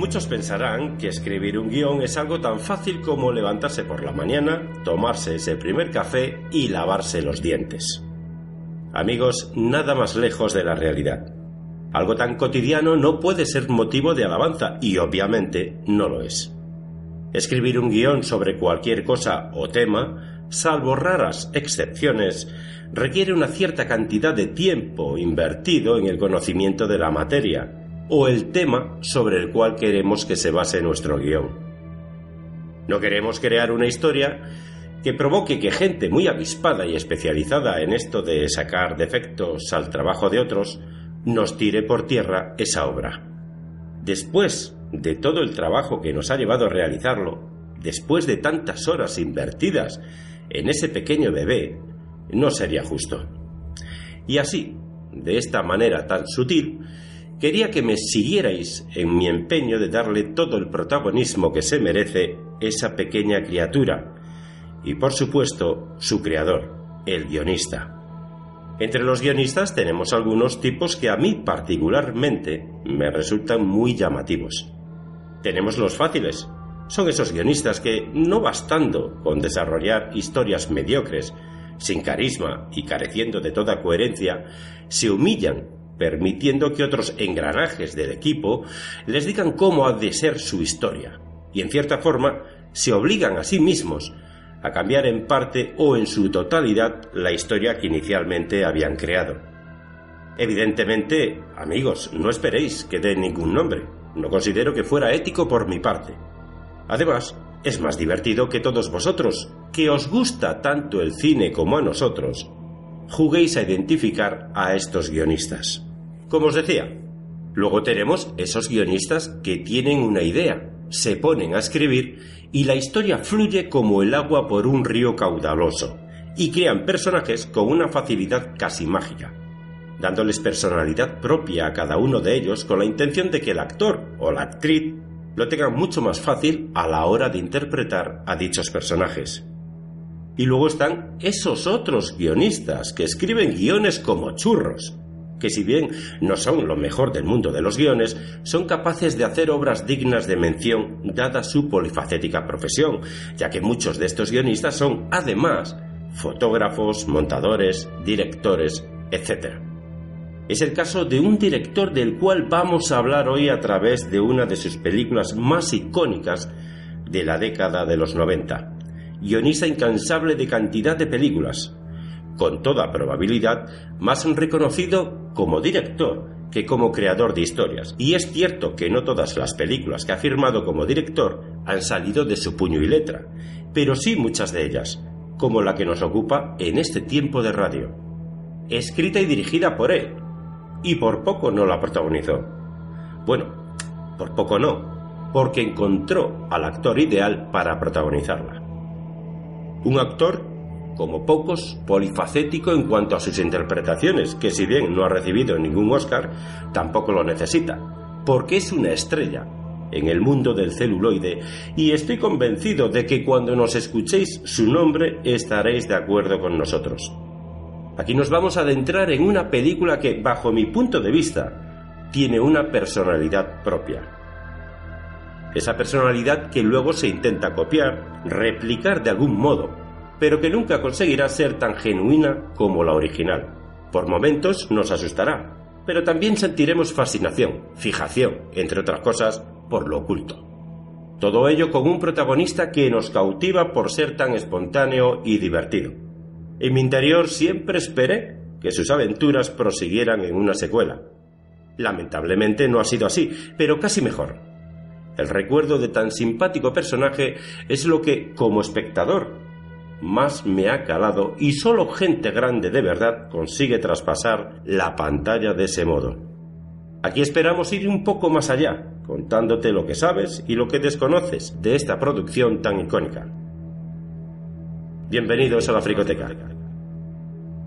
Muchos pensarán que escribir un guion es algo tan fácil como levantarse por la mañana, tomarse ese primer café y lavarse los dientes. Amigos, nada más lejos de la realidad. Algo tan cotidiano no puede ser motivo de alabanza y obviamente no lo es. Escribir un guion sobre cualquier cosa o tema, salvo raras excepciones, requiere una cierta cantidad de tiempo invertido en el conocimiento de la materia, o el tema sobre el cual queremos que se base nuestro guion. No queremos crear una historia que provoque que gente muy avispada y especializada en esto de sacar defectos al trabajo de otros nos tire por tierra esa obra. Después de todo el trabajo que nos ha llevado a realizarlo, después de tantas horas invertidas en ese pequeño bebé, no sería justo. Y así, de esta manera tan sutil, quería que me siguierais en mi empeño de darle todo el protagonismo que se merece esa pequeña criatura, y por supuesto su creador, el guionista. Entre los guionistas tenemos algunos tipos que a mí particularmente me resultan muy llamativos. Tenemos los fáciles. Son esos guionistas que, no bastando con desarrollar historias mediocres, sin carisma y careciendo de toda coherencia, se humillan permitiendo que otros engranajes del equipo les digan cómo ha de ser su historia, y en cierta forma se obligan a sí mismos a cambiar en parte o en su totalidad la historia que inicialmente habían creado. Evidentemente, amigos, no esperéis que dé ningún nombre. No considero que fuera ético por mi parte. Además, es más divertido que todos vosotros, que os gusta tanto el cine como a nosotros, juguéis a identificar a estos guionistas. Como os decía, luego tenemos esos guionistas que tienen una idea, se ponen a escribir y la historia fluye como el agua por un río caudaloso y crean personajes con una facilidad casi mágica, dándoles personalidad propia a cada uno de ellos con la intención de que el actor o la actriz lo tengan mucho más fácil a la hora de interpretar a dichos personajes. Y luego están esos otros guionistas que escriben guiones como churros, que si bien no son lo mejor del mundo de los guiones, son capaces de hacer obras dignas de mención dada su polifacética profesión, ya que muchos de estos guionistas son, además, fotógrafos, montadores, directores, etc. Es el caso de un director del cual vamos a hablar hoy a través de una de sus películas más icónicas de la década de los 90, guionista incansable de cantidad de películas, con toda probabilidad más reconocido como director que como creador de historias. Y es cierto que no todas las películas que ha firmado como director han salido de su puño y letra, pero sí muchas de ellas, como la que nos ocupa en este tiempo de radio. Escrita y dirigida por él, y por poco no la protagonizó. Bueno, por poco no, porque encontró al actor ideal para protagonizarla. Un actor como pocos, polifacético en cuanto a sus interpretaciones, que si bien no ha recibido ningún Oscar, tampoco lo necesita, porque es una estrella en el mundo del celuloide y estoy convencido de que cuando nos escuchéis su nombre estaréis de acuerdo con nosotros. Aquí nos vamos a adentrar en una película que, bajo mi punto de vista, tiene una personalidad propia. Esa personalidad que luego se intenta copiar, replicar de algún modo, pero que nunca conseguirá ser tan genuina como la original. Por momentos nos asustará, pero también sentiremos fascinación, fijación, entre otras cosas, por lo oculto. Todo ello con un protagonista que nos cautiva por ser tan espontáneo y divertido. En mi interior siempre esperé que sus aventuras prosiguieran en una secuela. Lamentablemente no ha sido así, pero casi mejor. El recuerdo de tan simpático personaje es lo que, como espectador, más me ha calado y solo gente grande de verdad consigue traspasar la pantalla de ese modo. Aquí esperamos ir un poco más allá, contándote lo que sabes y lo que desconoces de esta producción tan icónica. Bienvenidos a la Fricoteca.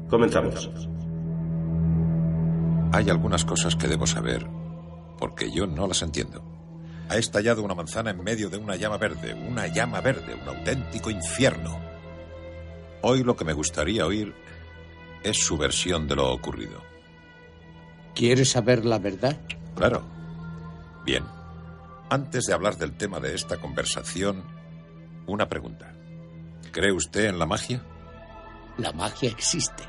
Comenzamos. Hay algunas cosas que debo saber, porque yo no las entiendo. Ha estallado una manzana en medio de una llama verde, una llama verde, un auténtico infierno. Hoy lo que me gustaría oír es su versión de lo ocurrido. ¿Quieres saber la verdad? Claro. Bien. Antes de hablar del tema de esta conversación, una pregunta. ¿Cree usted en la magia? La magia existe.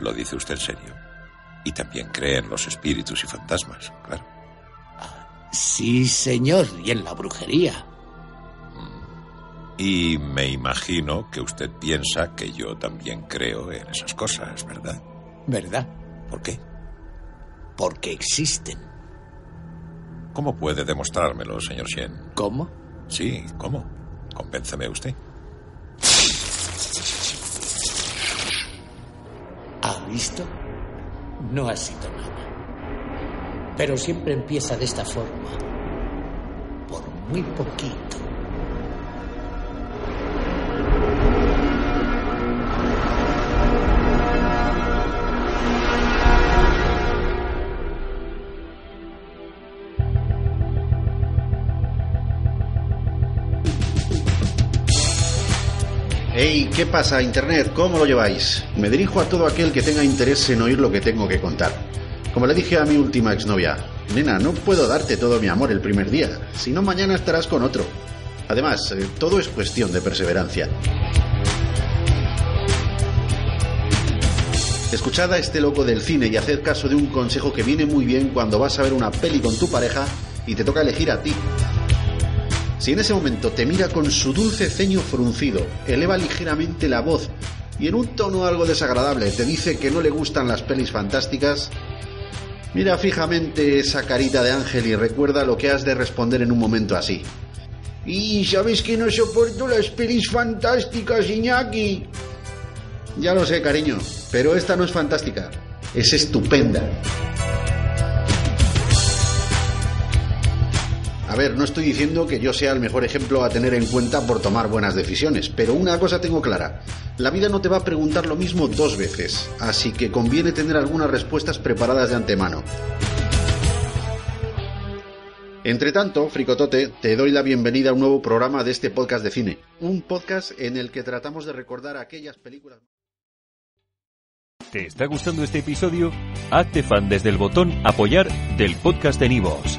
Lo dice usted en serio. Y también cree en los espíritus y fantasmas, claro. Ah, sí, señor, y en la brujería. Y me imagino que usted piensa que yo también creo en esas cosas, ¿verdad? ¿Verdad? ¿Por qué? Porque existen. ¿Cómo puede demostrármelo, señor Shen? ¿Cómo? Sí, ¿cómo? Convénceme usted. ¿Ha visto? No ha sido nada. Pero siempre empieza de esta forma. Por muy poquito. Hey, ¿qué pasa, Internet? ¿Cómo lo lleváis? Me dirijo a todo aquel que tenga interés en oír lo que tengo que contar. Como le dije a mi última exnovia, nena, no puedo darte todo mi amor el primer día, si no mañana estarás con otro. Además, eh, todo es cuestión de perseverancia. Escuchad a este loco del cine y haced caso de un consejo que viene muy bien cuando vas a ver una peli con tu pareja y te toca elegir a ti. Si en ese momento te mira con su dulce ceño fruncido, eleva ligeramente la voz y en un tono algo desagradable te dice que no le gustan las pelis fantásticas, mira fijamente esa carita de ángel y recuerda lo que has de responder en un momento así. Y sabes que no soporto las pelis fantásticas, Iñaki. Ya lo sé, cariño, pero esta no es fantástica, es estupenda. A ver, no estoy diciendo que yo sea el mejor ejemplo a tener en cuenta por tomar buenas decisiones, pero una cosa tengo clara. La vida no te va a preguntar lo mismo dos veces, así que conviene tener algunas respuestas preparadas de antemano. Entre tanto, Fricotote, te doy la bienvenida a un nuevo programa de este podcast de cine. Un podcast en el que tratamos de recordar aquellas películas. ¿Te está gustando este episodio? Hazte fan desde el botón Apoyar del podcast de Nivos.